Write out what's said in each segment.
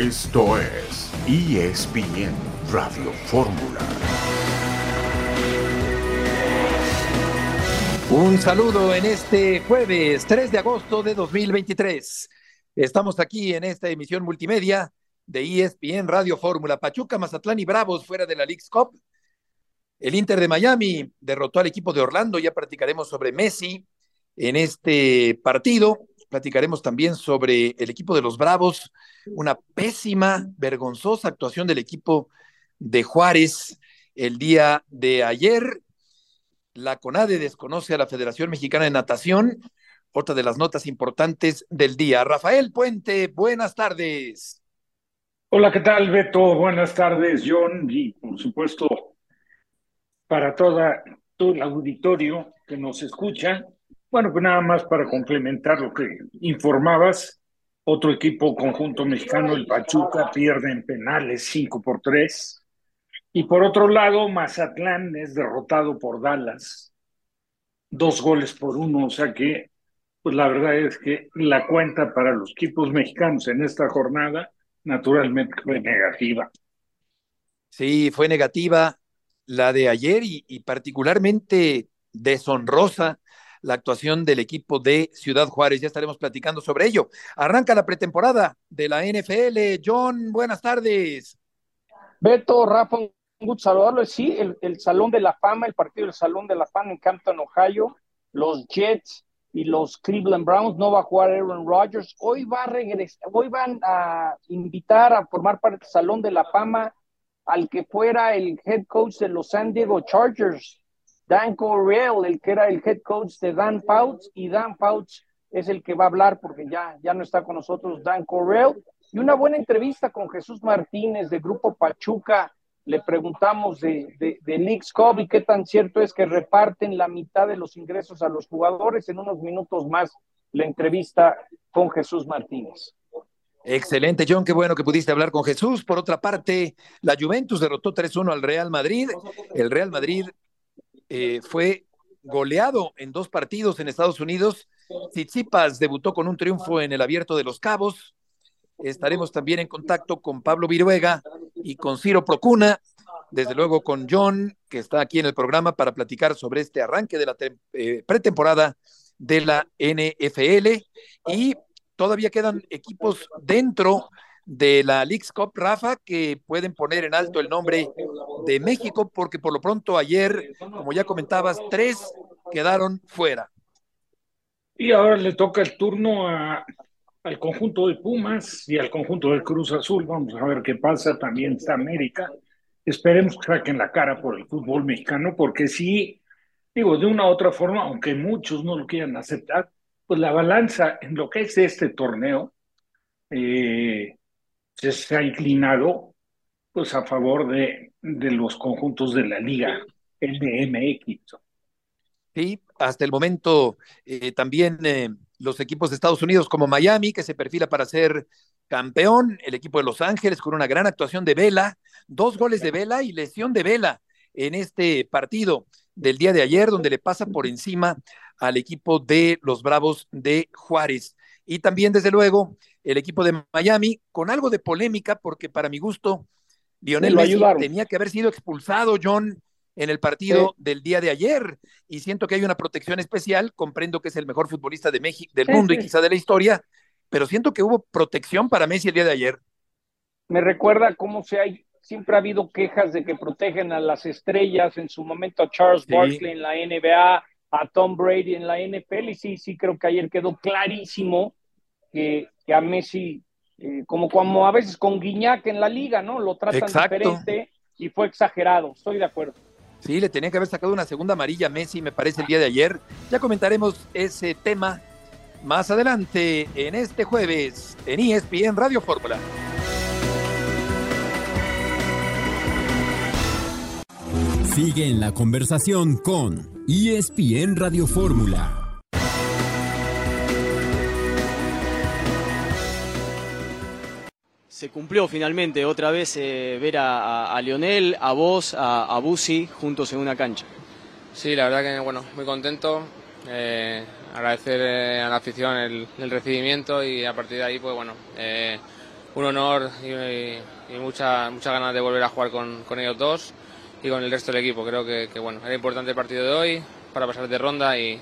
Esto es ESPN Radio Fórmula. Un saludo en este jueves 3 de agosto de 2023. Estamos aquí en esta emisión multimedia de ESPN Radio Fórmula. Pachuca, Mazatlán y Bravos fuera de la League's Cup. El Inter de Miami derrotó al equipo de Orlando. Ya practicaremos sobre Messi en este partido. Platicaremos también sobre el equipo de los Bravos. Una pésima, vergonzosa actuación del equipo de Juárez el día de ayer la CONADE desconoce a la Federación Mexicana de Natación. Otra de las notas importantes del día. Rafael Puente, buenas tardes. Hola, ¿qué tal, Beto? Buenas tardes, John. Y por supuesto, para toda, todo el auditorio que nos escucha. Bueno, pues nada más para complementar lo que informabas. Otro equipo conjunto mexicano, el Pachuca, pierde en penales 5 por 3 y por otro lado, Mazatlán es derrotado por Dallas, dos goles por uno, o sea que, pues la verdad es que la cuenta para los equipos mexicanos en esta jornada, naturalmente fue negativa. Sí, fue negativa la de ayer y, y particularmente deshonrosa la actuación del equipo de Ciudad Juárez. Ya estaremos platicando sobre ello. Arranca la pretemporada de la NFL. John, buenas tardes. Beto, Rafa, un gusto saludarlo. Sí, el, Salón de la Fama, el partido del Salón de la Fama en Campton, Ohio, los Jets y los Cleveland Browns, no va a jugar Aaron Rodgers. Hoy va a regresar, hoy van a invitar a formar parte del Salón de la Fama al que fuera el head coach de los San Diego Chargers, Dan Correll, el que era el head coach de Dan Fouts, y Dan Fouts es el que va a hablar porque ya, ya no está con nosotros Dan Correll. Y una buena entrevista con Jesús Martínez de Grupo Pachuca, le preguntamos de, de, de y qué tan cierto es que reparten la mitad de los ingresos a los jugadores. En unos minutos más la entrevista con Jesús Martínez. Excelente, John, qué bueno que pudiste hablar con Jesús. Por otra parte, la Juventus derrotó 3-1 al Real Madrid. El Real Madrid eh, fue goleado en dos partidos en Estados Unidos. Tsitsipas debutó con un triunfo en el Abierto de los Cabos. Estaremos también en contacto con Pablo Viruega y con Ciro Procuna, desde luego con John, que está aquí en el programa para platicar sobre este arranque de la eh, pretemporada de la NFL. Y todavía quedan equipos dentro de la League's Cup, Rafa, que pueden poner en alto el nombre de México, porque por lo pronto ayer, como ya comentabas, tres quedaron fuera. Y ahora le toca el turno al conjunto de Pumas y al conjunto del Cruz Azul. Vamos a ver qué pasa. También está América. Esperemos que saquen la cara por el fútbol mexicano, porque sí, digo, de una u otra forma, aunque muchos no lo quieran aceptar, pues la balanza en lo que es este torneo eh, se ha inclinado pues a favor de, de los conjuntos de la liga, el de MX. Sí, hasta el momento eh, también eh, los equipos de Estados Unidos como Miami, que se perfila para ser campeón, el equipo de Los Ángeles con una gran actuación de Vela, dos goles de Vela y lesión de Vela en este partido del día de ayer, donde le pasa por encima al equipo de los Bravos de Juárez. Y también, desde luego, el equipo de Miami, con algo de polémica, porque para mi gusto, Lionel Messi tenía que haber sido expulsado, John, en el partido del día de ayer. Y siento que hay una protección especial, comprendo que es el mejor futbolista de México, del mundo y quizá de la historia, pero siento que hubo protección para Messi el día de ayer. Me recuerda cómo se hay, siempre ha habido quejas de que protegen a las estrellas, en su momento a Charles Barkley en la NBA, a Tom Brady en la NFL, y sí, sí creo que ayer quedó clarísimo que, que a Messi, eh, como, como a veces con Guiñac en la liga, ¿no? Lo tratan diferente y fue exagerado, estoy de acuerdo. Sí, le tenía que haber sacado una segunda amarilla a Messi, me parece, el día de ayer. Ya comentaremos ese tema más adelante en este jueves en ESPN Radio Fórmula. Sigue en la conversación con ESPN Radio Fórmula. Se cumplió finalmente otra vez eh, ver a, Lionel, a vos, a, a Busi juntos en una cancha. Sí, la verdad que bueno, muy contento. Eh, agradecer eh, a la afición el, recibimiento y a partir de ahí, pues bueno, un honor y, y, mucha, mucha ganas de volver a jugar con, con, ellos dos y con el resto del equipo. Creo que, que, bueno, era importante el partido de hoy para pasar de ronda y,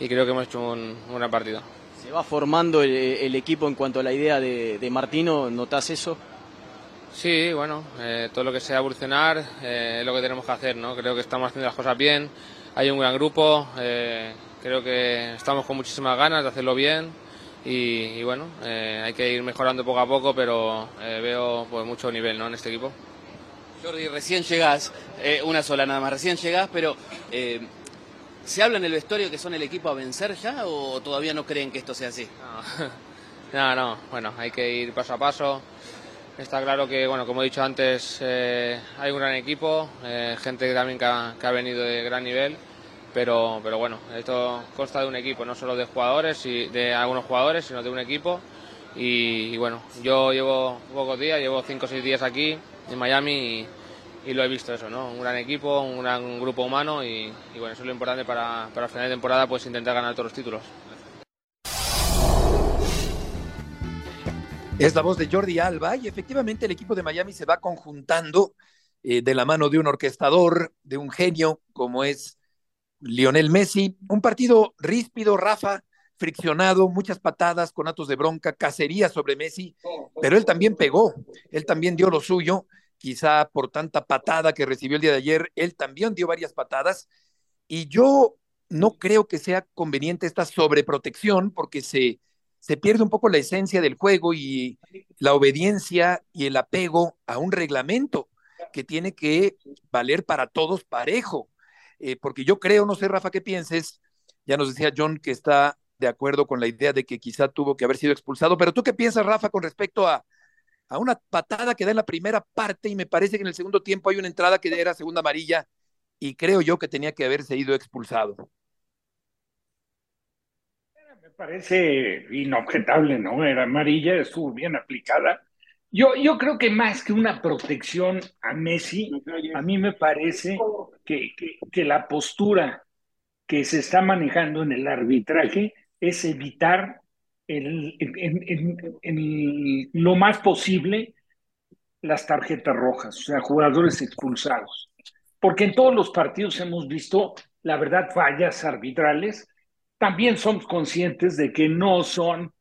y creo que hemos hecho un, un, gran partido. ¿Se va formando el, el, equipo en cuanto a la idea de, de Martino? ¿Notas eso? Sí, bueno, eh, todo lo que sea evolucionar eh, es lo que tenemos que hacer, ¿no? Creo que estamos haciendo las cosas bien, hay un gran grupo, eh, creo que estamos con muchísimas ganas de hacerlo bien y, y bueno, eh, hay que ir mejorando poco a poco, pero eh, veo pues, mucho nivel ¿no? en este equipo. Jordi, recién llegás, eh, una sola nada más, recién llegás, pero eh, ¿se habla en el vestuario que son el equipo a vencer ya o todavía no creen que esto sea así? No, no, no. bueno, hay que ir paso a paso. Está claro que, bueno, como he dicho antes, eh, hay un gran equipo, eh, gente también que ha, ha, venido de gran nivel, pero, pero bueno, esto consta de un equipo, no solo de jugadores y de algunos jugadores, sino de un equipo. Y, y bueno, yo llevo pocos días, llevo cinco o seis días aquí en Miami y, lo he visto eso, ¿no? Un gran equipo, un gran grupo humano y, bueno, eso es lo importante para, para final de temporada, pues intentar ganar todos los títulos. Es la voz de Jordi Alba y efectivamente el equipo de Miami se va conjuntando eh, de la mano de un orquestador, de un genio como es Lionel Messi. Un partido ríspido, Rafa, friccionado, muchas patadas, con atos de bronca, cacería sobre Messi, pero él también pegó, él también dio lo suyo, quizá por tanta patada que recibió el día de ayer, él también dio varias patadas y yo no creo que sea conveniente esta sobreprotección porque se se pierde un poco la esencia del juego y la obediencia y el apego a un reglamento que tiene que valer para todos parejo. Eh, porque yo creo, no sé, Rafa, qué pienses, ya nos decía John que está de acuerdo con la idea de que quizá tuvo que haber sido expulsado, pero tú qué piensas, Rafa, con respecto a, a una patada que da en la primera parte y me parece que en el segundo tiempo hay una entrada que era segunda amarilla y creo yo que tenía que haberse ido expulsado parece inobjetable, ¿no? Era amarilla, estuvo bien aplicada. Yo, yo creo que más que una protección a Messi, a mí me parece que, que la postura que se está manejando en el arbitraje es evitar el, en, en, en, lo más posible las tarjetas rojas, o sea, jugadores expulsados. Porque en todos los partidos hemos visto, la verdad, fallas arbitrales. También somos conscientes de que no son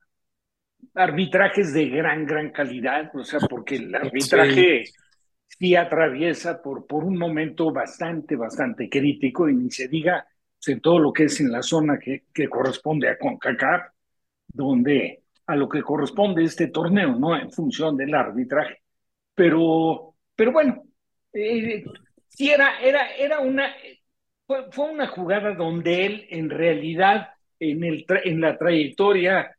arbitrajes de gran, gran calidad, o sea, porque el arbitraje sí, sí atraviesa por, por un momento bastante, bastante crítico, y ni se diga en todo lo que es en la zona que, que corresponde a CONCACAF, donde a lo que corresponde este torneo, ¿no? En función del arbitraje. Pero, pero bueno, eh, sí era, era, era una, fue, fue, una jugada donde él en realidad en, el en la trayectoria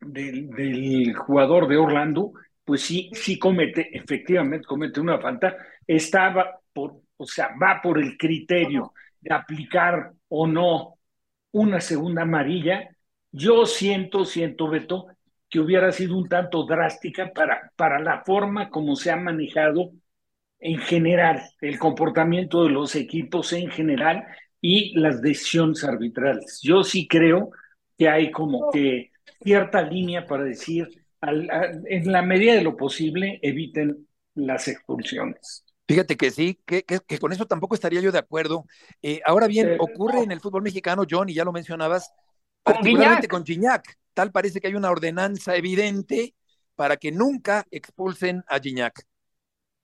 del, del, jugador de Orlando, pues sí, sí comete, efectivamente comete una falta, estaba por, o sea, va por el criterio de aplicar o no una segunda amarilla. Yo siento, siento, Beto, que hubiera sido un tanto drástica para, para la forma como se ha manejado en general, el comportamiento de los equipos en general y las decisiones arbitrales. Yo sí creo que hay como que cierta línea para decir, en la medida de lo posible, eviten las expulsiones. Fíjate que sí, que, que, que, con eso tampoco estaría yo de acuerdo. Eh, ahora bien, ocurre no. en el fútbol mexicano, John, y ya lo mencionabas, con particularmente con Gignac. Tal parece que hay una ordenanza evidente para que nunca expulsen a Gignac.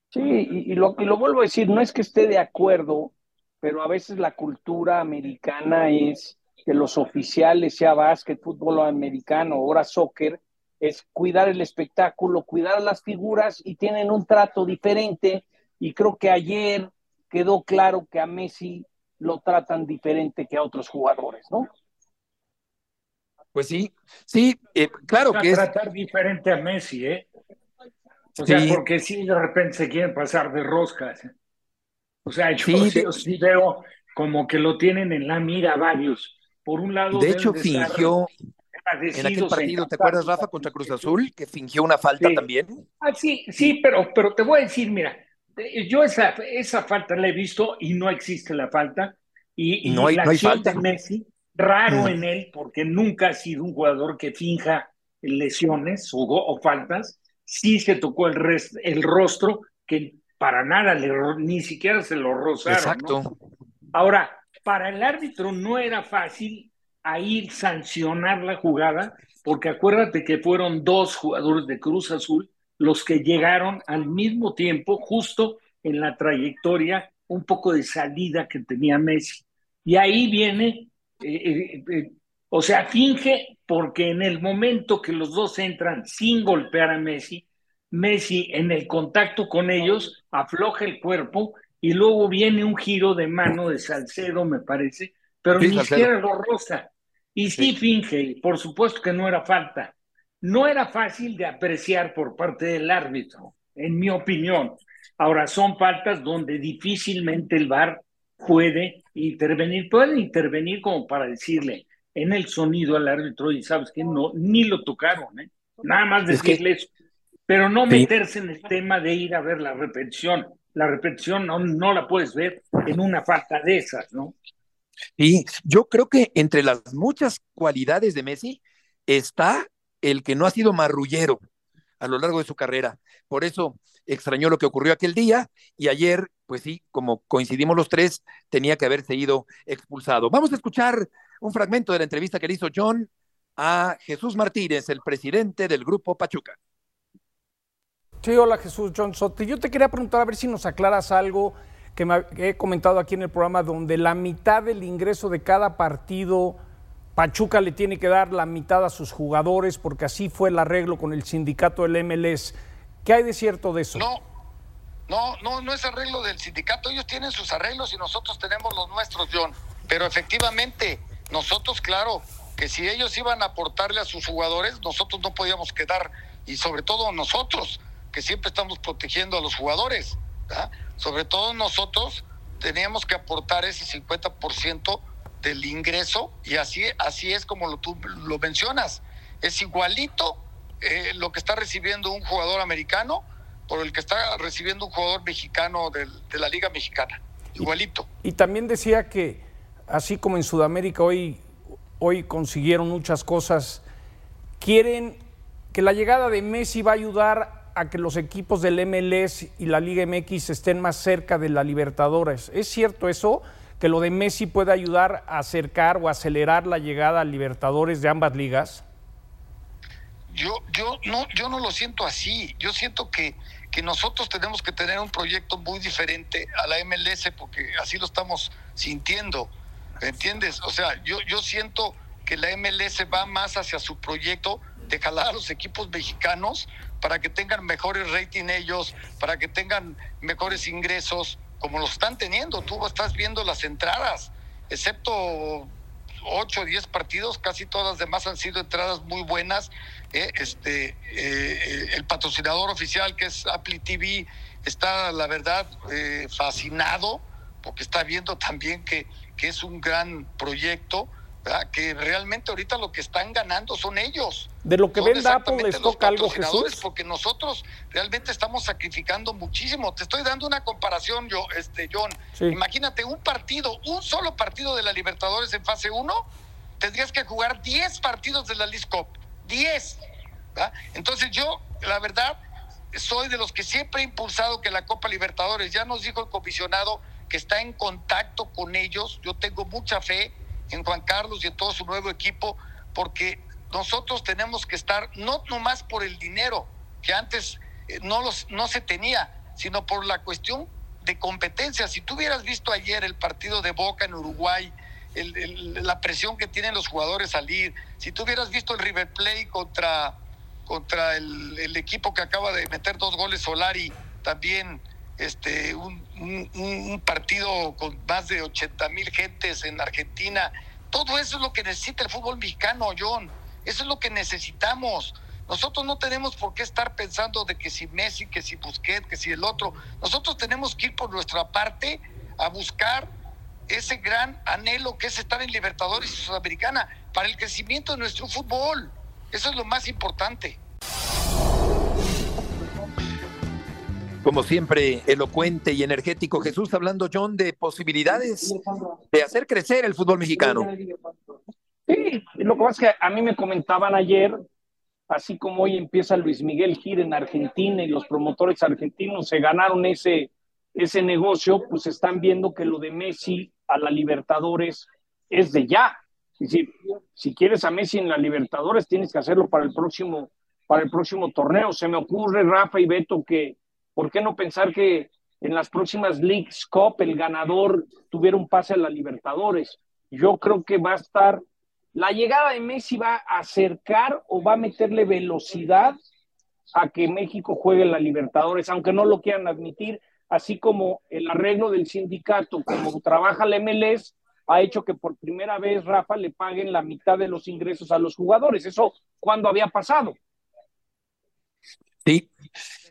Sí, y, y, lo, y lo vuelvo a decir, no es que esté de acuerdo, pero a veces la cultura americana es que los oficiales, sea básquet, fútbol americano, ahora soccer, es cuidar el espectáculo, cuidar las figuras y tienen un trato diferente. Y creo que ayer quedó claro que a Messi lo tratan diferente que a otros jugadores, ¿no? Pues sí, sí, eh, claro que tratar es... diferente a Messi, ¿eh? O sea, sí. porque si de repente se quieren pasar de roscas. O sea, yo sí, de... sí, veo como que lo tienen en la mira varios. Por un lado, de hecho, fingió en aquel partido, ¿te acuerdas, Rafa, contra Cruz Azul, que fingió una falta sí. también? Ah, sí, sí, pero, pero te voy a decir, mira, yo esa, esa falta la he visto y no existe la falta. Y, y no hay, la no hay acción falta. de Messi, raro en él, porque nunca ha sido un jugador que finja lesiones o, o faltas, sí se tocó el, el rostro, que para nada, le, ni siquiera se lo rozaron. Exacto. Ahora, para el árbitro no era fácil ahí sancionar la jugada, porque acuérdate que fueron dos jugadores de Cruz Azul los que llegaron al mismo tiempo, justo en la trayectoria, un poco de salida que tenía Messi. Y ahí viene, eh, eh, eh, o sea, finge porque en el momento que los dos entran sin golpear a Messi, Messi en el contacto con ellos afloja el cuerpo y luego viene un giro de mano de Salcedo, me parece, pero ni siquiera lo roza. Y sí, finge, por supuesto que no era falta. No era fácil de apreciar por parte del árbitro, en mi opinión. Ahora, son faltas donde difícilmente el VAR puede intervenir, puede intervenir como para decirle en el sonido al árbitro y sabes que no, ni lo tocaron, ¿eh? nada más decirle eso, pero no meterse en el tema de ir a ver la repetición. La repetición no, no la puedes ver en una falta de esas, ¿no? Y yo creo que entre las muchas cualidades de Messi está el que no ha sido marrullero a lo largo de su carrera. Por eso extrañó lo que ocurrió aquel día y ayer, pues sí, como coincidimos los tres, tenía que haberse ido expulsado. Vamos a escuchar un fragmento de la entrevista que le hizo John a Jesús Martínez, el presidente del grupo Pachuca. Sí, hola Jesús John Soto. Yo te quería preguntar a ver si nos aclaras algo que, me, he comentado aquí en el programa, donde la mitad del ingreso de cada partido, Pachuca le tiene que dar la mitad a sus jugadores, porque así fue el arreglo con el sindicato del MLS. ¿Qué hay de cierto de eso? No, no, no, no es arreglo del sindicato. Ellos tienen sus arreglos y nosotros tenemos los nuestros, John. Pero efectivamente, nosotros, claro, que si ellos iban a aportarle a sus jugadores, nosotros no podíamos quedar, y sobre todo nosotros, que siempre estamos protegiendo a los jugadores. Sobre todo nosotros teníamos que aportar ese 50% del ingreso y así, así es como lo, tú lo mencionas. Es igualito eh, lo que está recibiendo un jugador americano por el que está recibiendo un jugador mexicano de la Liga Mexicana. Igualito. Y, también decía que, así como en Sudamérica hoy, hoy consiguieron muchas cosas, quieren que la llegada de Messi va a ayudar a que los equipos del MLS y la Liga MX estén más cerca de la Libertadores. ¿Es cierto eso? ¿Que lo de Messi puede ayudar a acercar o acelerar la llegada a Libertadores de ambas ligas? Yo, yo, no, yo no lo siento así. Yo siento que, que nosotros tenemos que tener un proyecto muy diferente a la MLS porque así lo estamos sintiendo. ¿Entiendes? O sea, yo, yo siento que la MLS va más hacia su proyecto de jalar a los equipos mexicanos para que tengan mejores rating ellos, para que tengan mejores ingresos, como los están teniendo. Tú estás viendo las entradas, excepto 8 o 10 partidos, casi todas las demás han sido entradas muy buenas. Eh, este, eh, el patrocinador oficial, que es Apple TV, está, la verdad, eh, fascinado, porque está viendo también que, que es un gran proyecto que realmente ahorita lo que están ganando son ellos. De lo que venda Apple les toca algo Jesús. Porque nosotros realmente estamos sacrificando muchísimo. Te estoy dando una comparación, yo, este, John. Imagínate un partido, un solo partido de la Libertadores en fase 1, tendrías que jugar 10 partidos de la League Cup. 10. Entonces yo, la verdad, soy de los que siempre he impulsado que la Copa Libertadores, ya nos dijo el comisionado que está en contacto con ellos, yo tengo mucha fe en Juan Carlos y en todo su nuevo equipo, porque nosotros tenemos que estar no nomás por el dinero, que antes eh, no, los, no se tenía, sino por la cuestión de competencia. Si tú hubieras visto ayer el partido de Boca en Uruguay, la presión que tienen los jugadores salir, si tú hubieras visto el River Plate contra, contra el, el equipo que acaba de meter dos goles Solari, también este, un, un, partido con más de 80 mil gentes en Argentina. Todo eso es lo que necesita el fútbol mexicano, John. Eso es lo que necesitamos. Nosotros no tenemos por qué estar pensando de que si Messi, que si Busquets, que si el otro. Nosotros tenemos que ir por nuestra parte a buscar ese gran anhelo que es estar en Libertadores y Sudamericana para el crecimiento de nuestro fútbol. Eso es lo más importante. Como siempre, elocuente y energético. Jesús hablando, John, de posibilidades de hacer crecer el fútbol mexicano. Sí, lo que pasa es que a mí me comentaban ayer así como hoy empieza Luis Miguel Gir en Argentina y los promotores argentinos se ganaron ese, ese negocio, pues están viendo que lo de Messi a la Libertadores es de ya. Es decir, si quieres a Messi en la Libertadores, tienes que hacerlo para el próximo, para el próximo torneo. Se me ocurre, Rafa y Beto, que ¿por qué no pensar que en las próximas Leagues Cup el ganador tuviera un pase a la Libertadores? Yo creo que va a estar la llegada de Messi va a acercar o va a meterle velocidad a que México juegue en la Libertadores, aunque no lo quieran admitir, así como el arreglo del sindicato, como trabaja la MLS, ha hecho que por primera vez Rafa le paguen la mitad de los ingresos a los jugadores. Eso, ¿cuándo había pasado? Sí,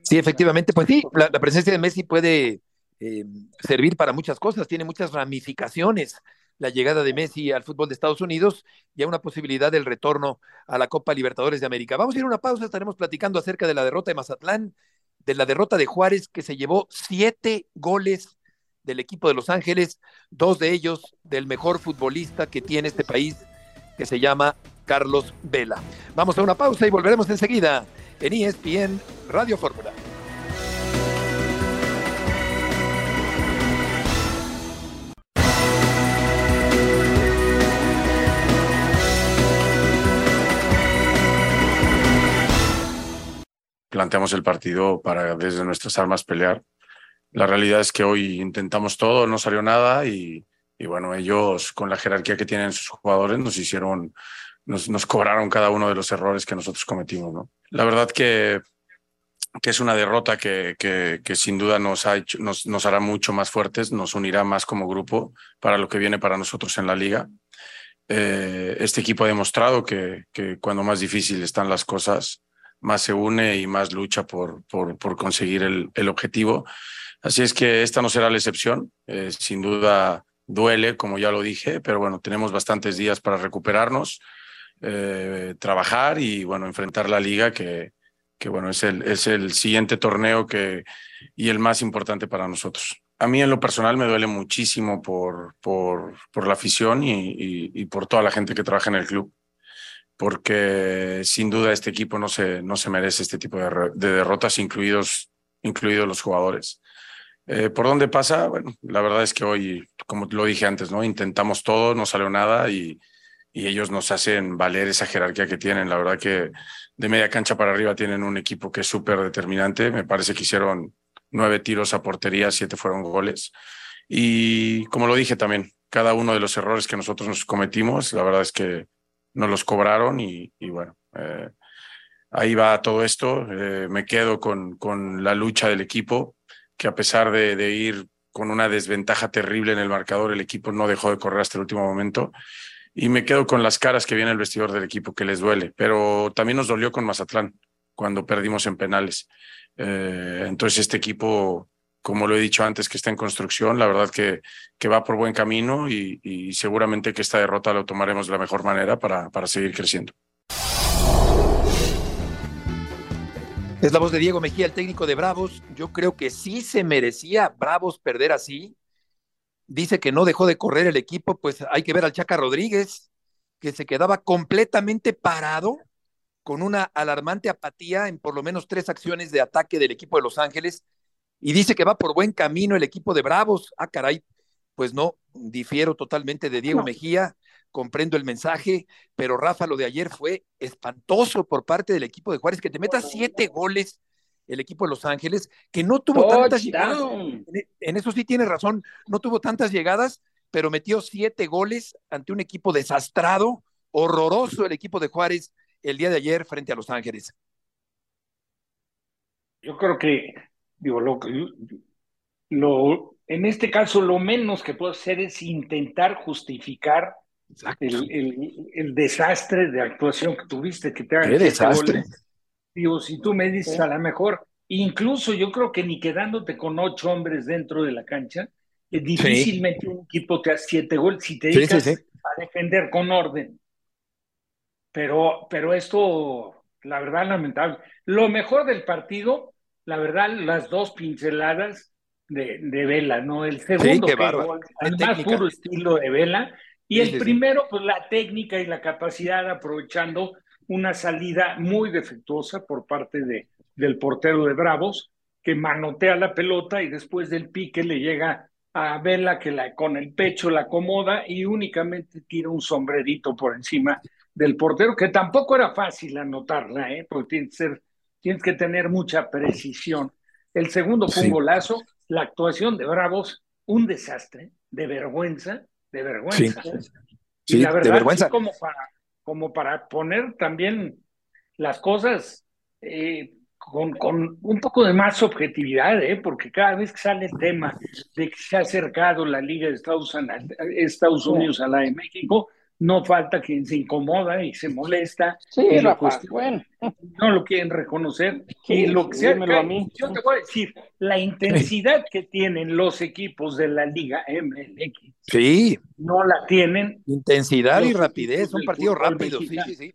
sí, efectivamente, pues sí, la, presencia de Messi puede eh, servir para muchas cosas, tiene muchas ramificaciones la llegada de Messi al fútbol de Estados Unidos y a una posibilidad del retorno a la Copa Libertadores de América. Vamos a ir a una pausa, estaremos platicando acerca de la derrota de Mazatlán, de la derrota de Juárez, que se llevó siete goles del equipo de Los Ángeles, dos de ellos del mejor futbolista que tiene este país, que se llama Carlos Vela. Vamos a una pausa y volveremos enseguida en ESPN Radio Fórmula. planteamos el partido para desde nuestras armas pelear. La realidad es que hoy intentamos todo, no salió nada y, bueno, ellos con la jerarquía que tienen sus jugadores nos hicieron, nos, nos, cobraron cada uno de los errores que nosotros cometimos. ¿no? La verdad que, que es una derrota que, que, que sin duda nos, ha hecho, nos, nos hará mucho más fuertes, nos unirá más como grupo para lo que viene para nosotros en la liga. Eh, este equipo ha demostrado que, que cuando más difícil están las cosas, más se une y más lucha por, por, por conseguir el, el, objetivo. Así es que esta no será la excepción. Eh, sin duda duele, como ya lo dije, pero bueno, tenemos bastantes días para recuperarnos, eh, trabajar y bueno, enfrentar la liga que, que bueno, es el, es el siguiente torneo que, y el más importante para nosotros. A mí en lo personal me duele muchísimo por, por, por la afición y, por toda la gente que trabaja en el club porque sin duda este equipo no se, no se merece este tipo de, de derrotas, incluidos, incluidos los jugadores. Eh, ¿Por dónde pasa? Bueno, la verdad es que hoy, como lo dije antes, ¿no? intentamos todo, no salió nada y, y ellos nos hacen valer esa jerarquía que tienen. La verdad que de media cancha para arriba tienen un equipo que es súper determinante. Me parece que hicieron nueve tiros a portería, siete fueron goles. Y como lo dije también, cada uno de los errores que nosotros nos cometimos, la verdad es que nos los cobraron y, y bueno, eh, ahí va todo esto. Eh, me quedo con, con la lucha del equipo, que a pesar de, de, ir con una desventaja terrible en el marcador, el equipo no dejó de correr hasta el último momento. Y me quedo con las caras que viene el vestidor del equipo, que les duele. Pero también nos dolió con Mazatlán, cuando perdimos en penales. Eh, entonces este equipo como lo he dicho antes, que está en construcción. La verdad que, que va por buen camino y, seguramente que esta derrota lo tomaremos de la mejor manera para, para seguir creciendo. Es la voz de Diego Mejía, el técnico de Bravos. Yo creo que sí se merecía Bravos perder así. Dice que no dejó de correr el equipo, pues hay que ver al Chaca Rodríguez, que se quedaba completamente parado con una alarmante apatía en por lo menos tres acciones de ataque del equipo de Los Ángeles y dice que va por buen camino el equipo de Bravos. Ah, caray, pues no, difiero totalmente de Diego no. Mejía, comprendo el mensaje, pero Rafa, lo de ayer fue espantoso por parte del equipo de Juárez, que te meta siete goles el equipo de Los Ángeles, que no tuvo tantas llegadas. En eso sí tiene razón, no tuvo tantas llegadas, pero metió siete goles ante un equipo desastrado, horroroso el equipo de Juárez el día de ayer frente a Los Ángeles. Yo creo que digo, lo, lo, en este caso lo menos que puedo hacer es intentar justificar el, el, el, desastre de actuación que tuviste, que te hagan ¿Qué desastre? Digo, si tú me dices ¿Sí? a lo mejor, incluso yo creo que ni quedándote con ocho hombres dentro de la cancha, es difícilmente sí. un equipo te hace siete goles si te dedicas sí, a defender con orden. Pero, pero esto, la verdad, lamentable. Lo mejor del partido la verdad, las dos pinceladas de, de Vela, ¿no? El segundo, sí, pegó, al más puro estilo de Vela, y sí, el sí, primero, pues la técnica y la capacidad aprovechando una salida muy defectuosa por parte de, del portero de Bravos, que manotea la pelota y después del pique le llega a Vela que la, con el pecho la acomoda y únicamente tira un sombrerito por encima del portero, que tampoco era fácil anotarla, ¿eh? porque tienes que, ser, tienes que tener mucha precisión. El segundo fue un golazo, la actuación de Bravos, un desastre, de vergüenza, de vergüenza. y la verdad, de vergüenza. como, para, como para poner también las cosas eh, con, con, un poco de más objetividad, ¿eh? porque cada vez que sale el tema de que se ha acercado la Liga de Estados, Estados Unidos a la de México, no falta quien se incomoda y se molesta. Sí, y lo bueno. No lo quieren reconocer. y lo que sea, a mí. Yo te voy a decir, la intensidad que tienen los equipos de la Liga MLX. Sí. No la tienen. Intensidad y rapidez, un partido rápido. Sí, sí, sí.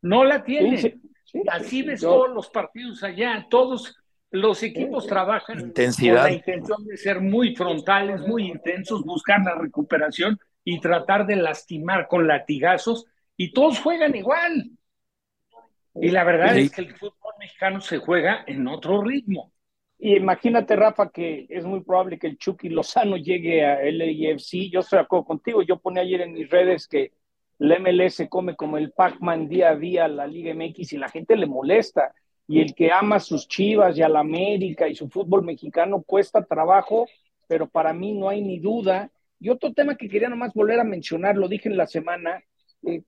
No la tienen. Así ves todos los partidos allá, todos los equipos trabajan Intensidad. con la intención de ser muy frontales, muy intensos, buscar la recuperación y tratar de lastimar con latigazos, y todos juegan igual. Y la verdad es que el fútbol mexicano se juega en otro ritmo. Y imagínate, Rafa, que es muy probable que el Chucky Lozano llegue a LAFC. Yo estoy de acuerdo contigo. Yo pone ayer en mis redes que la MLS come como el Pac-Man día a día la Liga MX y la gente le molesta. Y el que ama sus chivas y a la América y su fútbol mexicano cuesta trabajo, pero para mí no hay ni duda y otro tema que quería nomás volver a mencionar, lo dije en la semana, eh,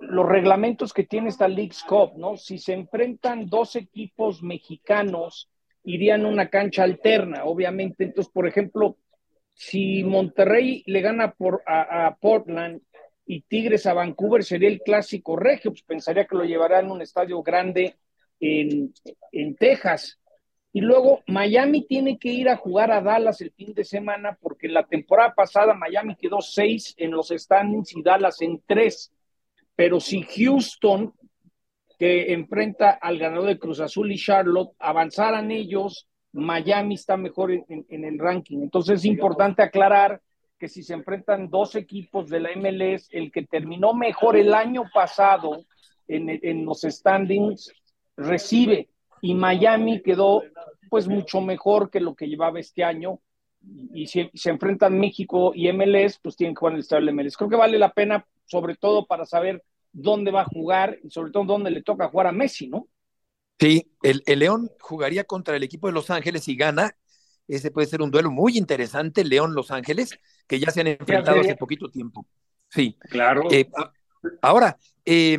los reglamentos que tiene esta League's Cup, ¿no? Si se enfrentan dos equipos mexicanos, irían a una cancha alterna, obviamente. Entonces, por ejemplo, si Monterrey le gana por, a, Portland y Tigres a Vancouver, sería el clásico regio, pues pensaría que lo llevarán a un estadio grande en, en Texas. Y luego Miami tiene que ir a jugar a Dallas el fin de semana porque la temporada pasada Miami quedó seis en los standings y Dallas en tres. Pero si Houston, que enfrenta al ganador de Cruz Azul y Charlotte, avanzaran ellos, Miami está mejor en, el ranking. Entonces es importante aclarar que si se enfrentan dos equipos de la MLS, el que terminó mejor el año pasado en, los standings recibe y Miami quedó pues mucho mejor que lo que llevaba este año y si se enfrentan México y MLS, pues tienen que jugar en el estadio de MLS. Creo que vale la pena, sobre todo para saber dónde va a jugar y sobre todo dónde le toca jugar a Messi, ¿no? Sí, el, León jugaría contra el equipo de Los Ángeles y gana. Ese puede ser un duelo muy interesante, León-Los Ángeles, que ya se han enfrentado hace poquito tiempo. Sí. Claro. Eh, ahora, eh,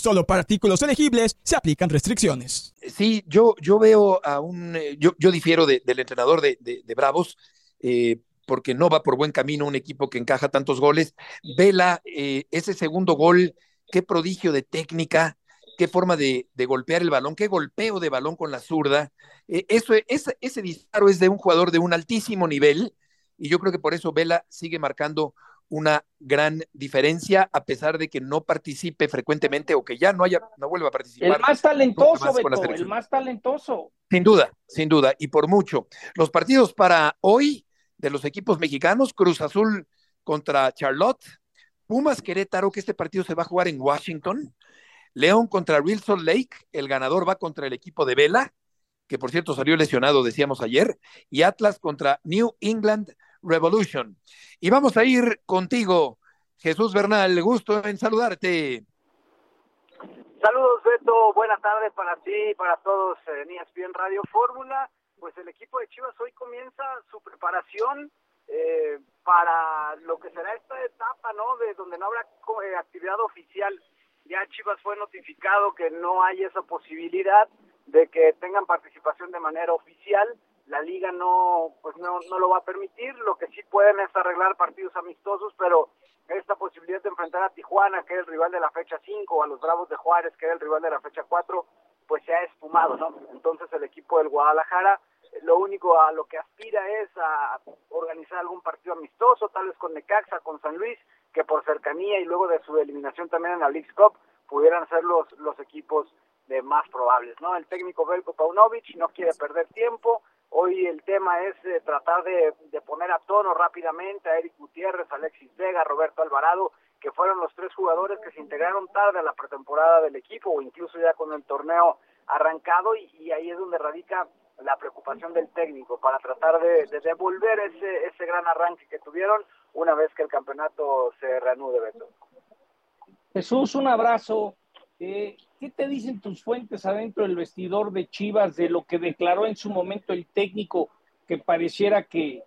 Solo para artículos elegibles se aplican restricciones. Sí, yo, yo veo a un, eh, yo, yo difiero del entrenador de, de, Bravos, eh, porque no va por buen camino un equipo que encaja tantos goles. Vela, eh, ese segundo gol, qué prodigio de técnica, qué forma de, golpear el balón, qué golpeo de balón con la zurda. eso, ese, ese disparo es de un jugador de un altísimo nivel y yo creo que por eso Vela sigue marcando una gran diferencia a pesar de que no participe frecuentemente o que ya no haya no vuelva a participar. El más talentoso, Beto, el más talentoso. Sin duda, sin duda y por mucho. Los partidos para hoy de los equipos mexicanos, Cruz Azul contra Charlotte, Pumas Querétaro, que este partido se va a jugar en Washington, León contra Real Salt Lake, el ganador va contra el equipo de Vela, que por cierto salió lesionado, decíamos ayer, y Atlas contra New England Revolution. Y vamos a ir contigo, Jesús Bernal, gusto en saludarte. Saludos, Beto, buenas tardes para ti, para todos en ESPN Radio Fórmula. pues el equipo de Chivas hoy comienza su preparación eh, para lo que será esta etapa, ¿no? De donde no habrá eh, actividad oficial. Ya Chivas fue notificado que no hay esa posibilidad de que tengan participación de manera oficial. La liga no, pues no, no lo va a permitir. Lo que sí pueden es arreglar partidos amistosos, pero esta posibilidad de enfrentar a Tijuana, que es el rival de la fecha 5, o a los Bravos de Juárez, que es el rival de la fecha 4, pues se ha esfumado, ¿no? Entonces el equipo del Guadalajara lo único a lo que aspira es a organizar algún partido amistoso, tal vez con Necaxa, con San Luis, que por cercanía y luego de su eliminación también en la League Cup pudieran ser los, los equipos de más probables, ¿no? El técnico Belko Paunovic no quiere perder tiempo, hoy el tema es eh, tratar de, poner a tono rápidamente a Eric Gutiérrez, Alexis Vega, Roberto Alvarado, que fueron los tres jugadores que se integraron tarde a la pretemporada del equipo o incluso ya con el torneo arrancado y, y ahí es donde radica la preocupación del técnico para tratar de, devolver ese, ese gran arranque que tuvieron una vez que el campeonato se reanude, Beto. Jesús, un abrazo. Eh, ¿Qué te dicen tus fuentes adentro del vestidor de Chivas de lo que declaró en su momento el técnico que pareciera que,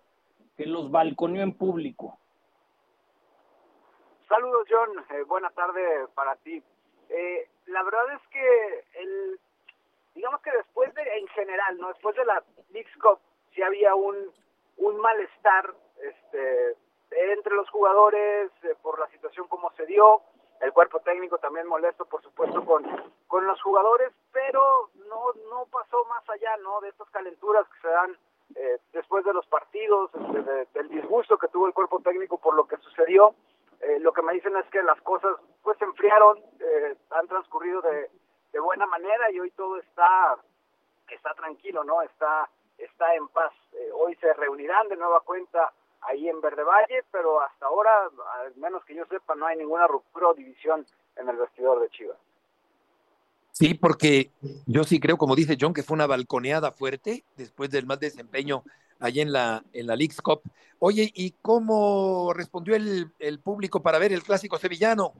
los balconeó en público? Saludos, John. Eh, buena tarde para ti. Eh, la verdad es que el digamos que después de, en general, ¿no? Después de la League Cup, sí había un, un malestar este, entre los jugadores eh, por la situación como se dio, el cuerpo técnico también molesto, por supuesto, con, con los jugadores, pero no, no pasó más allá, ¿no? De estas calenturas que se dan eh, después de los partidos, este, del disgusto que tuvo el cuerpo técnico por lo que sucedió. Eh, lo que me dicen es que las cosas pues se enfriaron, han transcurrido de, de buena manera y hoy todo está está tranquilo, ¿no? Está está en paz. Eh, hoy se reunirán de nueva cuenta ahí en Verde Valle, pero hasta ahora, al menos que yo sepa, no hay ninguna ruptura o división en el vestidor de Chivas. Sí, porque yo sí creo, como dice John, que fue una balconeada fuerte después del mal desempeño allí en la, en la League's Cup. Oye, ¿y cómo respondió el, el público para ver el clásico sevillano?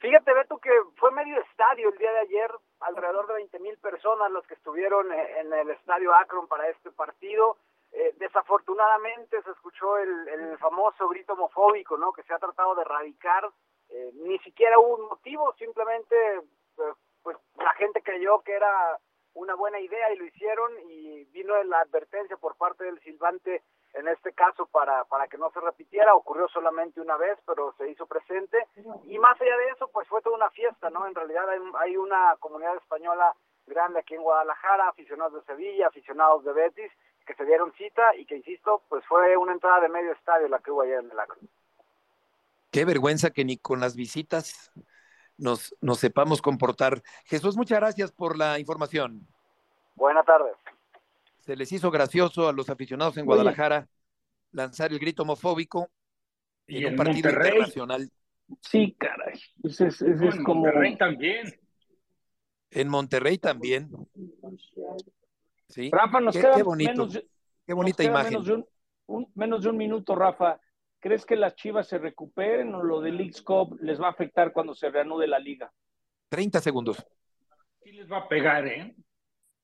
Fíjate, Beto, que fue medio estadio el día de ayer, alrededor de 20 mil personas los que estuvieron en el estadio Akron para este partido. Eh, desafortunadamente se escuchó el, el, famoso grito homofóbico, ¿no? Que se ha tratado de erradicar. Eh, ni siquiera hubo un motivo, simplemente pues la gente creyó que era una buena idea y lo hicieron y vino la advertencia por parte del silbante en este caso para, para que no se repitiera, ocurrió solamente una vez, pero se hizo presente. Y más allá de eso, pues fue toda una fiesta, ¿no? En realidad hay, hay una comunidad española grande aquí en Guadalajara, aficionados de Sevilla, aficionados de Betis, que se dieron cita y que, insisto, pues fue una entrada de medio estadio la que hubo ayer en el Acro. Qué vergüenza que ni con las visitas nos, nos sepamos comportar. Jesús, muchas gracias por la información. Buenas tardes se les hizo gracioso a los aficionados en Guadalajara lanzar el grito homofóbico en un partido internacional. Sí, caray. Ese es, en como... Monterrey también. En Monterrey también. Sí. Rafa, nos qué, queda qué bonito. menos, qué bonita imagen. Menos de, un, menos de un minuto, Rafa. ¿Crees que las Chivas se recuperen o lo de League Cup les va a afectar cuando se reanude la liga? 30 segundos. Sí les va a pegar, ¿eh?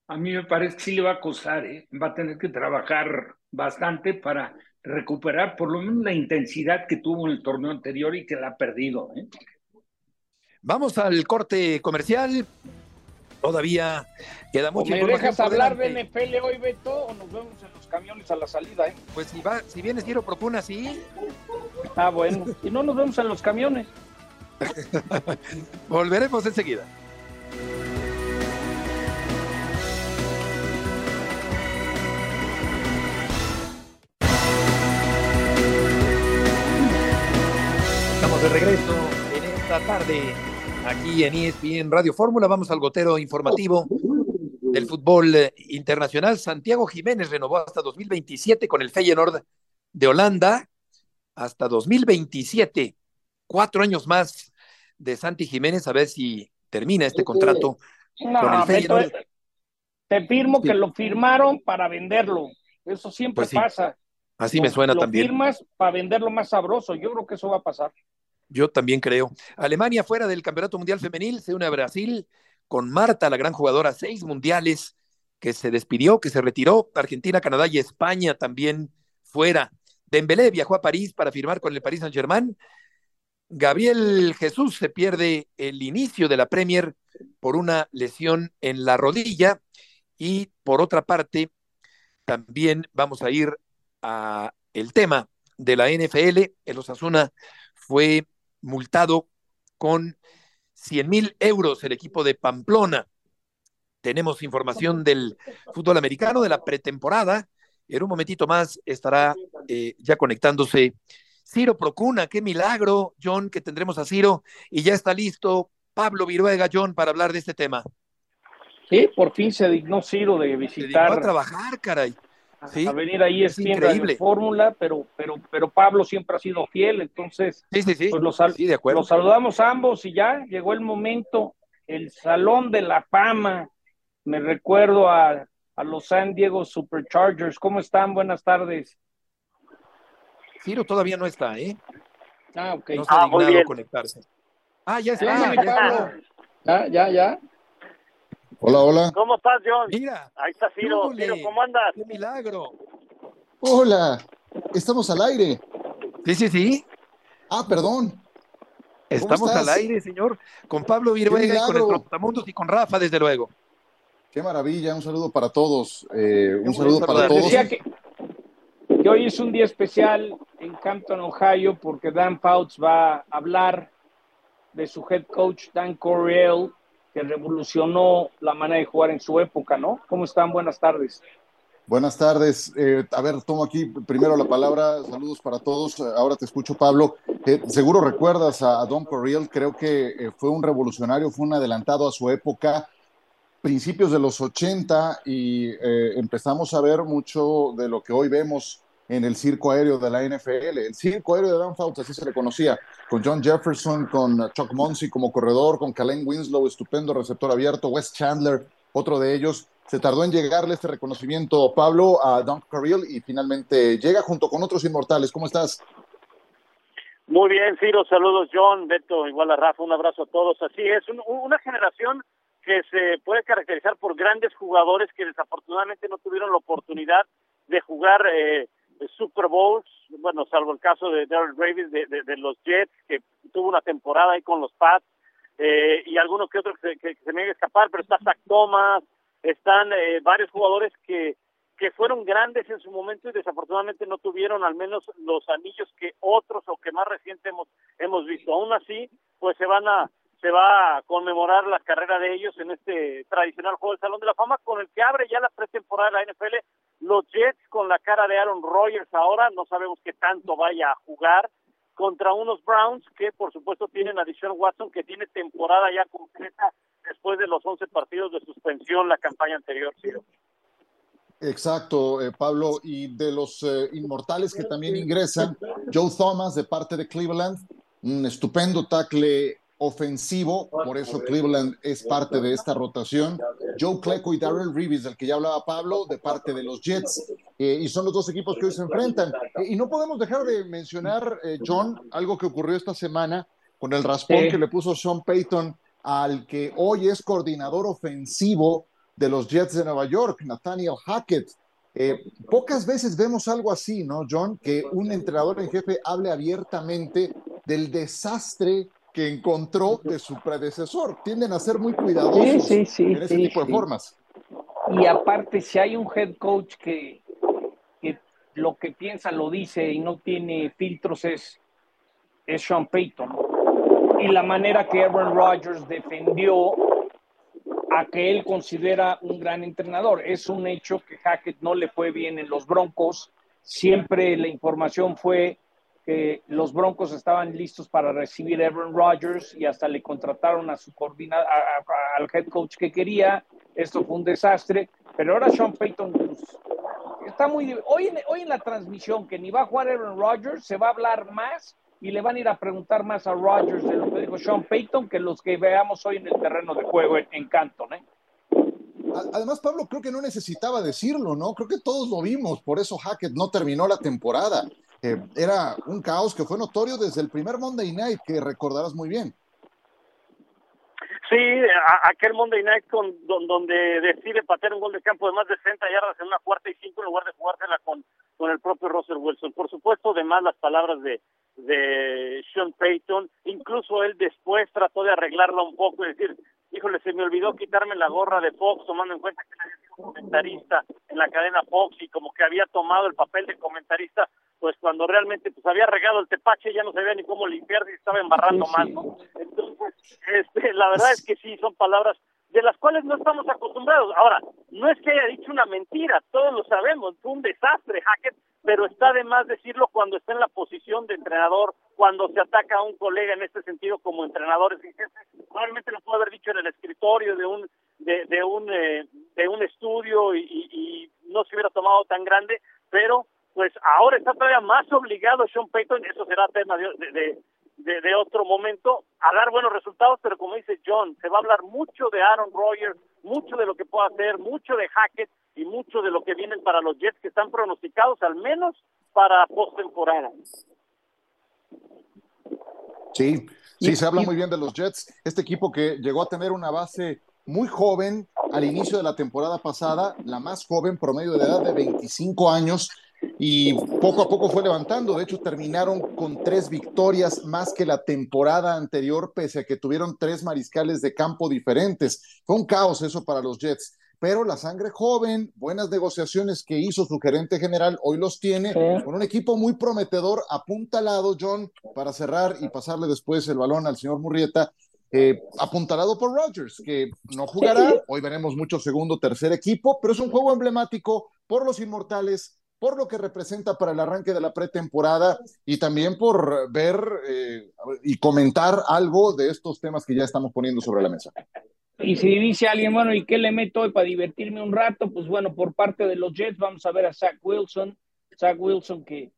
a mí me parece que sí le va a costar, ¿eh? va a tener que trabajar bastante para recuperar por lo menos la intensidad que tuvo en el torneo anterior y que la ha perdido. ¿eh? Vamos al corte comercial. Todavía queda mucho. ¿Me dejas hablar de NFL hoy, Beto, o nos vemos en los camiones a la salida? ¿eh? Pues si, va, si vienes, Giro Propuna, sí. Ah, bueno. Si no, nos vemos en los camiones. Volveremos enseguida. de regreso en esta tarde aquí en ESPN Radio Fórmula. Vamos al gotero informativo del fútbol internacional. Santiago Jiménez renovó hasta 2027 con el Feyenoord de Holanda. Hasta 2027. Cuatro años más de Santi Jiménez. A ver si termina este contrato con el Feyenoord. Te firmo que lo firmaron para venderlo. Eso siempre Pues sí. pasa. Así me suena lo también. firmas para venderlo más sabroso. Yo creo que eso va a pasar. Yo también creo. Alemania fuera del Campeonato Mundial Femenil se une a Brasil con Marta, la gran jugadora, seis mundiales que se despidió, que se retiró. Argentina, Canadá y España también fuera. Dembélé viajó a París para firmar con el Paris Saint-Germain. Gabriel Jesús se pierde el inicio de la Premier por una lesión en la rodilla y por otra parte también vamos a ir a el tema de la NFL. El Osasuna fue multado con 100 mil euros el equipo de Pamplona. Tenemos información del fútbol americano de la pretemporada. En un momentito más estará eh, ya conectándose Ciro Procuna. Qué milagro, John, que tendremos a Ciro. Y ya está listo Pablo Viruega, John, para hablar de este tema. Sí, por fin se dignó Ciro de visitar. Se a trabajar, caray. ¿Sí? A venir ahí es increíble fórmula, pero, pero, pero Pablo siempre ha sido fiel, entonces sí, sí, sí. Pues los, de acuerdo. los saludamos ambos y ya llegó el momento, el Salón de la Fama. Me recuerdo a, a los San Diego Superchargers. ¿Cómo están? Buenas tardes. Ciro todavía no está, ¿eh? Ah, ok. No ha ah, conectarse. Ah, ya está. ya, ya, ya, ya. Hola, hola. ¿Cómo estás, John? Mira. Ahí está Ciro. Ciro, ¿cómo andas? ¡Qué milagro! Hola. Estamos al aire. Sí, sí, sí. Ah, perdón. Estamos al aire, señor, con Pablo Viruega y con el Trotamundos y con Rafa, desde luego. Qué maravilla, un saludo para todos. Eh, un saludo para todos. Decía que, que, hoy es un día especial en Campton, Ohio, porque Dan Fouts va a hablar de su head coach, Dan Coryell, que revolucionó la manera de jugar en su época, ¿no? ¿Cómo están? Buenas tardes. Buenas tardes. Eh, a ver, tomo aquí primero la palabra. Saludos para todos. Ahora te escucho, Pablo. Eh, seguro recuerdas a, Don Corriel. Creo que eh, fue un revolucionario, fue un adelantado a su época, principios de los 80, y empezamos a ver mucho de lo que hoy vemos en el circo aéreo de la NFL. El circo aéreo de Dan Fouts, así se le conocía, con John Jefferson, con Chuck Muncy como corredor, con Kalen Winslow, estupendo receptor abierto, Wes Chandler, otro de ellos. Se tardó en llegarle este reconocimiento, Pablo, a Don Carriel y finalmente llega junto con otros inmortales. ¿Cómo estás? Muy bien, Ciro, saludos John, Beto, igual a Rafa, un abrazo a todos. Así es, una generación que se puede caracterizar por grandes jugadores que desafortunadamente no tuvieron la oportunidad de jugar eh, Super Bowls, bueno, salvo el caso de Darrell Davis de, los Jets, que tuvo una temporada ahí con los Pats, eh, y algunos que otros que, se me a escapar, pero está Zach están eh, varios jugadores que, que fueron grandes en su momento y desafortunadamente no tuvieron al menos los anillos que otros o que más reciente hemos, hemos visto. Aún así, pues se van a se va a conmemorar la carrera de ellos en este tradicional juego del Salón de la Fama con el que abre ya la pretemporada de la NFL. Los Jets con la cara de Aaron Rodgers ahora, no sabemos qué tanto vaya a jugar contra unos Browns que por supuesto tienen a Deshaun Watson que tiene temporada ya completa después de los 11 partidos de suspensión la campaña anterior, Exacto, eh, Pablo. Y de los eh, inmortales que también ingresan, Joe Thomas de parte de Cleveland, un estupendo tackle ofensivo, por eso Cleveland es parte de esta rotación. Joe Clecco y Darrell Reeves, del que ya hablaba Pablo, de parte de los Jets, eh, y son los dos equipos que hoy se enfrentan. y no podemos dejar de mencionar, eh, John, algo que ocurrió esta semana con el raspón que le puso Sean Payton al que hoy es coordinador ofensivo de los Jets de Nueva York, Nathaniel Hackett. Eh, pocas veces vemos algo así, ¿no, John? Que un entrenador en jefe hable abiertamente del desastre que encontró de su predecesor. Tienden a ser muy cuidadosos en ese tipo de formas. Y aparte, si hay un head coach que, que, lo que piensa lo dice y no tiene filtros, es, es Sean Payton. Y la manera que Aaron Rodgers defendió a que él considera un gran entrenador. Es un hecho que Hackett no le fue bien en los Broncos. Siempre la información fue que los Broncos estaban listos para recibir a Aaron Rodgers y hasta le contrataron a su coordinador, al head coach que quería. Esto fue un desastre, pero ahora Sean Payton pues, está muy... Hoy en, hoy en la transmisión que ni va a jugar Aaron Rodgers, se va a hablar más y le van a ir a preguntar más a Rodgers de lo que dijo Sean Payton que los que veamos hoy en el terreno de juego en, en Canton. ¿eh? Además, Pablo, creo que no necesitaba decirlo, ¿no? Creo que todos lo vimos, por eso Hackett no terminó la temporada era un caos que fue notorio desde el primer Monday Night, que recordarás muy bien. Sí, aquel Monday Night con, donde decide patear un gol de campo de más de 60 yardas en una cuarta y cinco en lugar de jugársela con, con el propio Russell Wilson. Por supuesto, además las palabras de, de Sean Payton, incluso él después trató de arreglarla un poco y decir, híjole, se me olvidó quitarme la gorra de Fox, tomando en cuenta que era comentarista en la cadena Fox y como que había tomado el papel de comentarista, pues cuando realmente pues había regado el tepache ya no sabía ni cómo limpiar y estaba embarrando más. Entonces, este, la verdad es que sí, son palabras de las cuales no estamos acostumbrados. Ahora, no es que haya dicho una mentira, todos lo sabemos, fue un desastre Hackett, pero está de más decirlo cuando está en la posición de entrenador, cuando se ataca a un colega en este sentido como entrenador. Probablemente lo pudo haber dicho en el escritorio de un de, de un eh, de un estudio y, y, no se hubiera tomado tan grande, pero pues ahora está todavía más obligado Sean Payton, eso será tema de, de, de, de, otro momento, a dar buenos resultados, pero como dice John, se va a hablar mucho de Aaron Rodgers, mucho de lo que puede hacer, mucho de Hackett y mucho de lo que vienen para los Jets que están pronosticados al menos para postemporada. Sí, sí, se habla muy bien de los Jets, este equipo que llegó a tener una base muy joven al inicio de la temporada pasada, la más joven, promedio de edad de 25 años, y poco a poco fue levantando. De hecho, terminaron con tres victorias más que la temporada anterior, pese a que tuvieron tres mariscales de campo diferentes. Fue un caos eso para los Jets. Pero la sangre joven, buenas negociaciones que hizo su gerente general, hoy los tiene con un equipo muy prometedor, apuntalado, John, para cerrar y pasarle después el balón al señor Murrieta. Eh, apuntalado por Rodgers, que no jugará. Hoy veremos mucho segundo, tercer equipo, pero es un juego emblemático por los inmortales, por lo que representa para el arranque de la pretemporada y también por ver eh, y comentar algo de estos temas que ya estamos poniendo sobre la mesa. Y si dice alguien, bueno, ¿y qué le meto hoy para divertirme un rato? Pues bueno, por parte de los Jets vamos a ver a Zach Wilson. Zach Wilson que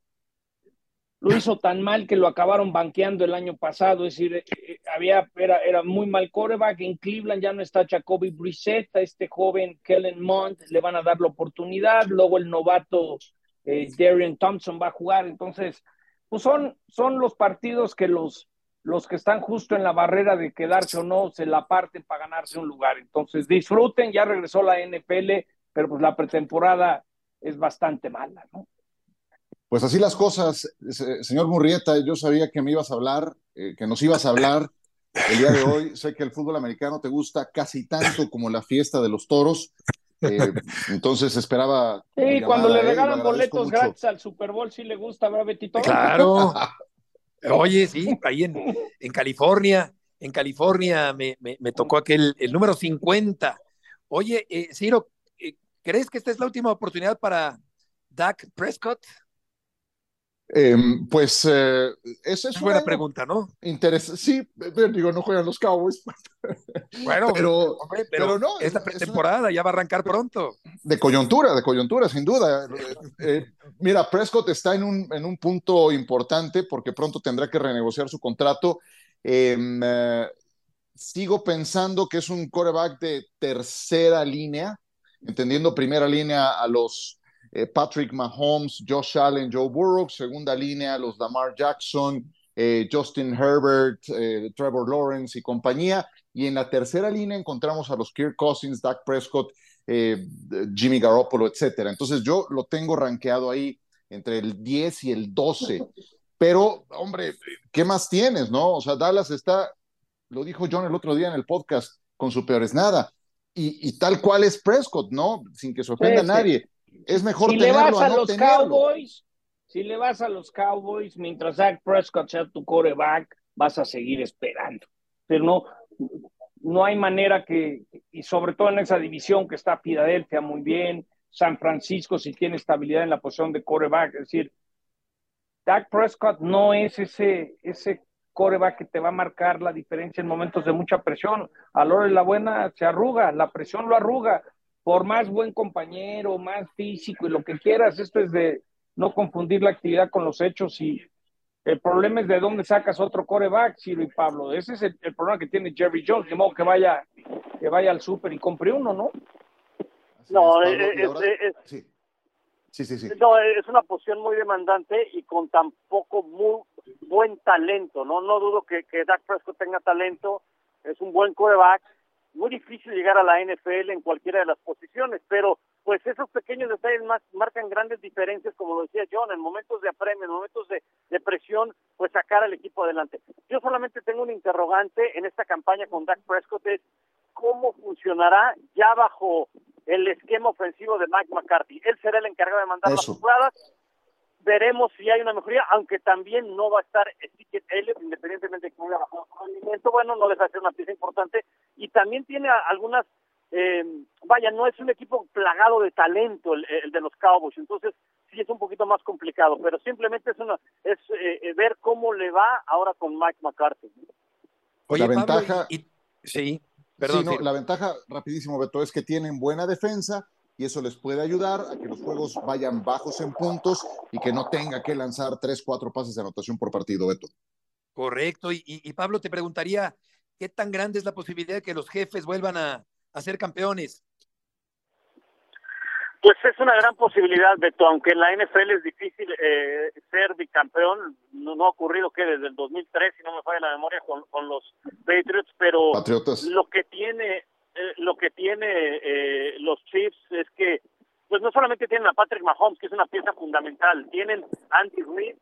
lo hizo tan mal que lo acabaron banqueando el año pasado, es decir, eh, eh, había, era, era muy mal coreback, en Cleveland ya no está Jacoby Brissett, este joven Kellen Mond le van a dar la oportunidad, luego el novato eh, Darian Thompson va a jugar, entonces, pues son, son los partidos que los, los que están justo en la barrera de quedarse o no se la parten para ganarse un lugar, entonces disfruten, ya regresó la NFL, pero pues la pretemporada es bastante mala, ¿no? Pues así las cosas, señor Murrieta, yo sabía que me ibas a hablar, eh, que nos ibas a hablar el día de hoy. sé que el fútbol americano te gusta casi tanto como la fiesta de los toros. Eh, entonces esperaba. Sí, cuando le regalan boletos gratis al Super Bowl, sí le gusta, ¿verdad, Betito? Claro. Oye, sí, ahí en, en California, en California me, me, tocó aquel, el número 50. Oye, eh, Ciro, ¿crees que esta es la última oportunidad para Dak Prescott? Em, pues eh, esa es, buena pregunta, ¿no? Sí, digo, no juegan los Cowboys. Bueno, pero, pero, no. Esta pretemporada ya va a arrancar pronto. De coyuntura, de coyuntura, sin duda. Eh, eh, mira, Prescott está en un, en un punto importante porque pronto tendrá que renegociar su contrato. Em, sigo pensando que es un coreback de tercera línea, entendiendo primera línea a los eh, Patrick Mahomes, Josh Allen, Joe Burrow, segunda línea, los Lamar Jackson, eh, Justin Herbert, eh, Trevor Lawrence y compañía. Y en la tercera línea encontramos a los Kirk Cousins, Dak Prescott, Jimmy Garoppolo, etcétera. Entonces yo lo tengo rankeado ahí entre el 10 y el 12. Pero, hombre, ¿qué más tienes, no? O sea, Dallas está, lo dijo John el otro día en el podcast, con su peor es nada. Y, tal cual es Prescott, ¿no? Sin que se ofenda a nadie es mejor si le vas a, los Cowboys, si le vas a los Cowboys, mientras Zach Prescott sea tu coreback, vas a seguir esperando. Pero no, no hay manera que, y sobre todo en esa división que está Filadelfia muy bien, San Francisco si tiene estabilidad en la posición de coreback, es decir, Dak Prescott no es ese, ese coreback que te va a marcar la diferencia en momentos de mucha presión. A la hora de la buena se arruga, la presión lo arruga por más buen compañero, más físico y lo que quieras, esto es de no confundir la actividad con los hechos y el problema es de dónde sacas otro coreback, Ciro y Pablo. Ese es el, problema que tiene Jerry Jones, de modo que vaya, que vaya al súper y compre uno, ¿no? No, es, sí. Sí, sí, sí. No, es una posición muy demandante y con tan poco muy buen talento, ¿no? No dudo que, que Dak Prescott tenga talento, es un buen coreback, muy difícil llegar a la NFL en cualquiera de las posiciones, pero pues esos pequeños detalles más marcan grandes diferencias, como lo decía John, en momentos de apremio, en momentos de, de, presión, pues sacar al equipo adelante. Yo solamente tengo un interrogante en esta campaña con Dak Prescott, es cómo funcionará ya bajo el esquema ofensivo de Mike McCarthy. Él será el encargado de mandar las jugadas, veremos si hay una mejoría, aunque también no va a estar Ezekiel Elliott, independientemente de que haya bajado su rendimiento, bueno, no deja de ser una pieza importante, y también tiene algunas, eh, vaya, no es un equipo plagado de talento el, el, de los Cowboys, entonces sí es un poquito más complicado, pero simplemente es una, es eh, ver cómo le va ahora con Mike McCarthy. Oye, la ventaja, y, sí, perdón, sí, no, la ventaja, rapidísimo, Beto, es que tienen buena defensa, y eso les puede ayudar a que los juegos vayan bajos en puntos y que no tenga que lanzar tres, cuatro pases de anotación por partido, Beto. Correcto. Y, y, y Pablo, te preguntaría, ¿qué tan grande es la posibilidad de que los jefes vuelvan a, a ser campeones? Pues es una gran posibilidad, Beto, aunque en la NFL es difícil eh, ser bicampeón, no, no, ha ocurrido que desde el 2003, si no me falla la memoria, con, con los Patriots, pero Patriotas. lo que tiene eh, lo que tiene eh, los Chiefs es que pues no solamente tienen a Patrick Mahomes, que es una pieza fundamental, tienen a Andy Reid,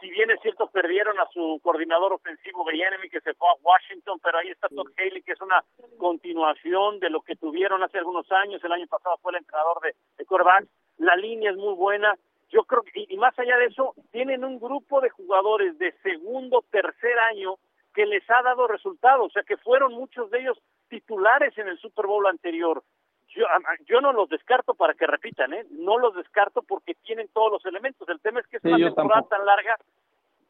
si bien es cierto perdieron a su coordinador ofensivo Enemy que se fue a Washington, pero ahí está Todd Haley que es una continuación de lo que tuvieron hace algunos años, el año pasado fue el entrenador de, de quarterback, la línea es muy buena, yo creo que, y, y más allá de eso, tienen un grupo de jugadores de segundo, tercer año que les ha dado resultados, o sea que fueron muchos de ellos titulares en el Super Bowl anterior. Yo, yo no los descarto para que repitan, ¿eh? No los descarto porque tienen todos los elementos. El tema es que es Sí, una temporada tampoco. tan larga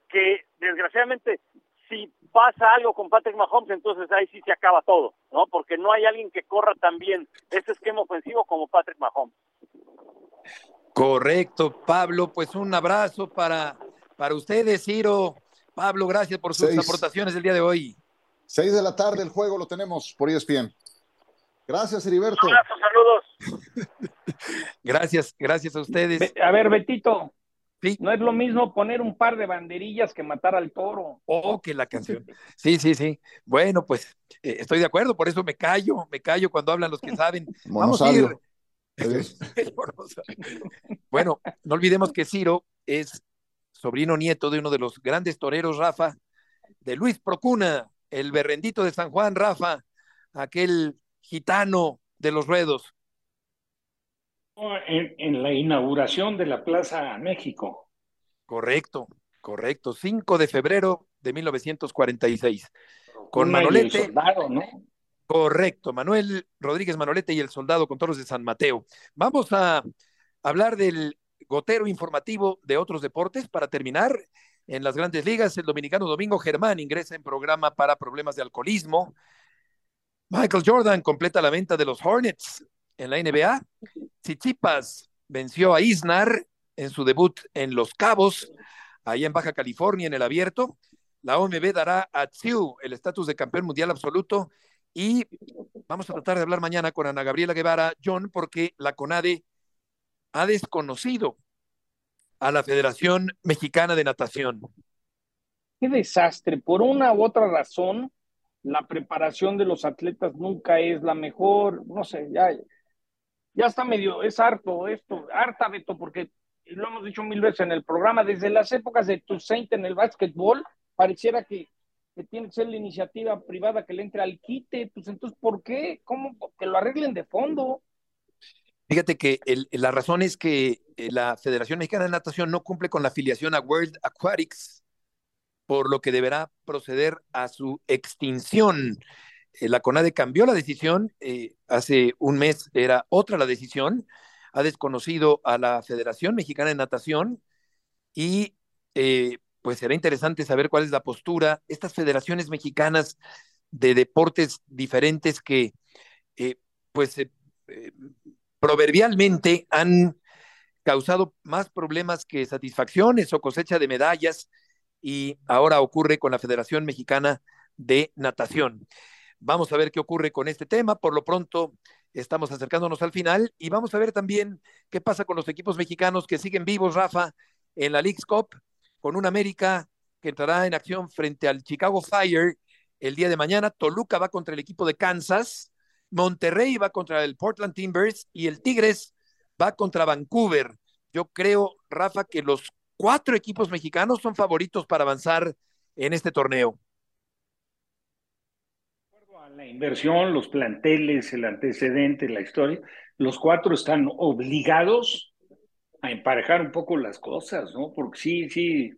que, desgraciadamente, si pasa algo con Patrick Mahomes, entonces ahí sí se acaba todo, ¿no? Porque no hay alguien que corra tan bien ese esquema ofensivo como Patrick Mahomes. Correcto, Pablo. Pues un abrazo para, para ustedes, Ciro. Pablo, gracias por sus Seis. aportaciones el día de hoy. Seis de la tarde el juego lo tenemos por ESPN. Gracias, Heriberto. Abrazos, saludos. Gracias, gracias a ustedes. A ver, Betito, Sí. no es lo mismo poner un par de banderillas que matar al toro. Oh, que la canción. Sí, sí, sí. Bueno, pues eh, estoy de acuerdo, por eso me callo, me callo cuando hablan los que saben. Vamos a ir. Bueno, no olvidemos que Ciro es sobrino nieto de uno de los grandes toreros, Rafa, de Luis Procuna, el berrendito de San Juan, Rafa, aquel gitano de los ruedos. En, en la inauguración de la Plaza México. Correcto, correcto. 5 de febrero de 1946. Con Una y el Manolete. soldado, ¿no? Correcto, Manuel Rodríguez Manolete y el soldado con toros de San Mateo. Vamos a hablar del gotero informativo de otros deportes para terminar. En las grandes ligas, el dominicano Domingo Germán ingresa en programa para problemas de alcoholismo. Michael Jordan completa la venta de los Hornets en la NBA. Tsitsipas venció a Isnar en su debut en Los Cabos, allá en Baja California, en el abierto. La OMB dará a Tsiu el estatus de campeón mundial absoluto y vamos a tratar de hablar mañana con Ana Gabriela Guevara, John, porque la CONADE ha desconocido a la Federación Mexicana de Natación. Qué desastre. Por una u otra razón, la preparación de los atletas nunca es la mejor. No sé, ya, ya está medio, es harto esto, harta Beto, porque lo hemos dicho mil veces en el programa, desde las épocas de Toussaint en el básquetbol, pareciera que, tiene que ser la iniciativa privada que le entre al quite. Pues entonces, ¿por qué? ¿Cómo? Que lo arreglen de fondo. Fíjate que la razón es que eh, la Federación Mexicana de Natación no cumple con la afiliación a World Aquatics, por lo que deberá proceder a su extinción. Eh, la CONADE cambió la decisión, eh, hace un mes era otra la decisión, ha desconocido a la Federación Mexicana de Natación y pues será interesante saber cuál es la postura. Estas federaciones mexicanas de deportes diferentes que eh, pues proverbialmente han causado más problemas que satisfacciones o cosecha de medallas y ahora ocurre con la Federación Mexicana de Natación. Vamos a ver qué ocurre con este tema. Por lo pronto, estamos acercándonos al final y vamos a ver también qué pasa con los equipos mexicanos que siguen vivos, Rafa, en la League's Cup, con un América que entrará en acción frente al Chicago Fire el día de mañana. Toluca va contra el equipo de Kansas, Monterrey va contra el Portland Timbers y el Tigres va contra Vancouver. Yo creo, Rafa, que los cuatro equipos mexicanos son favoritos para avanzar en este torneo. La inversión, los planteles, el antecedente, la historia, los cuatro están obligados a emparejar un poco las cosas, ¿no? Porque sí, sí,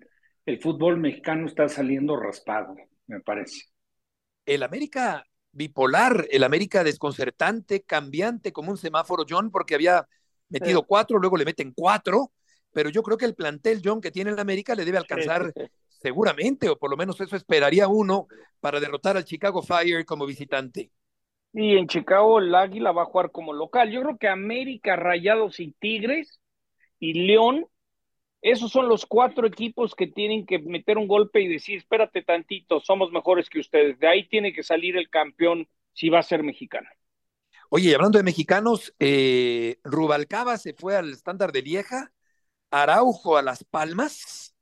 el fútbol mexicano está saliendo raspado, me parece. El América bipolar, el América desconcertante, cambiante como un semáforo, John, porque había metido cuatro, luego le meten cuatro, pero yo creo que el plantel, John, que tiene el América le debe alcanzar seguramente, o por lo menos eso esperaría uno, para derrotar al Chicago Fire como visitante. Y en Chicago el Águila va a jugar como local. Yo creo que América, Rayados y Tigres y León, esos son los cuatro equipos que tienen que meter un golpe y decir, espérate tantito, somos mejores que ustedes. De ahí tiene que salir el campeón si va a ser mexicano. Oye, hablando de mexicanos, eh, Rubalcaba se fue al estándar de Lieja, Araujo a Las Palmas,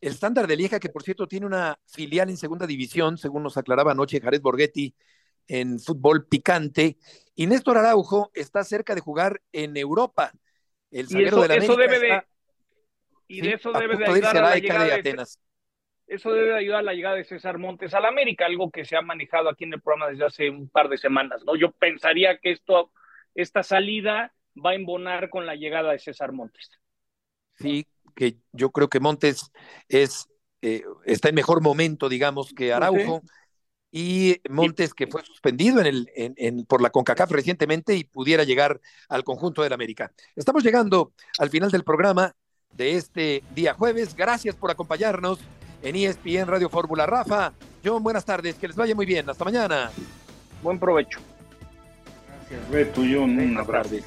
el estándar de Lieja, que por cierto tiene una filial en segunda división, según nos aclaraba anoche Jared Borghetti en fútbol picante, y Néstor Araujo está cerca de jugar en Europa. El zaguero de la América debe de, está, y sí, de eso debe de ayudar a la llegada de de, Atenas. eso debe de ayudar a la llegada de César Montes al América, algo que se ha manejado aquí en el programa desde hace un par de semanas, ¿no? Yo pensaría que esto, esta salida va a embonar con la llegada de César Montes. Sí, que yo creo que Montes es, eh, está en mejor momento, digamos, que Araujo. Y Montes, que fue suspendido en el, en, en, por la CONCACAF recientemente y pudiera llegar al conjunto del América. Estamos llegando al final del programa de este día jueves. Gracias por acompañarnos en ESPN Radio Fórmula. Rafa, John, buenas tardes. Que les vaya muy bien. Hasta mañana. Buen provecho. Gracias, Beto. Yo un Buenas abrazo. tardes.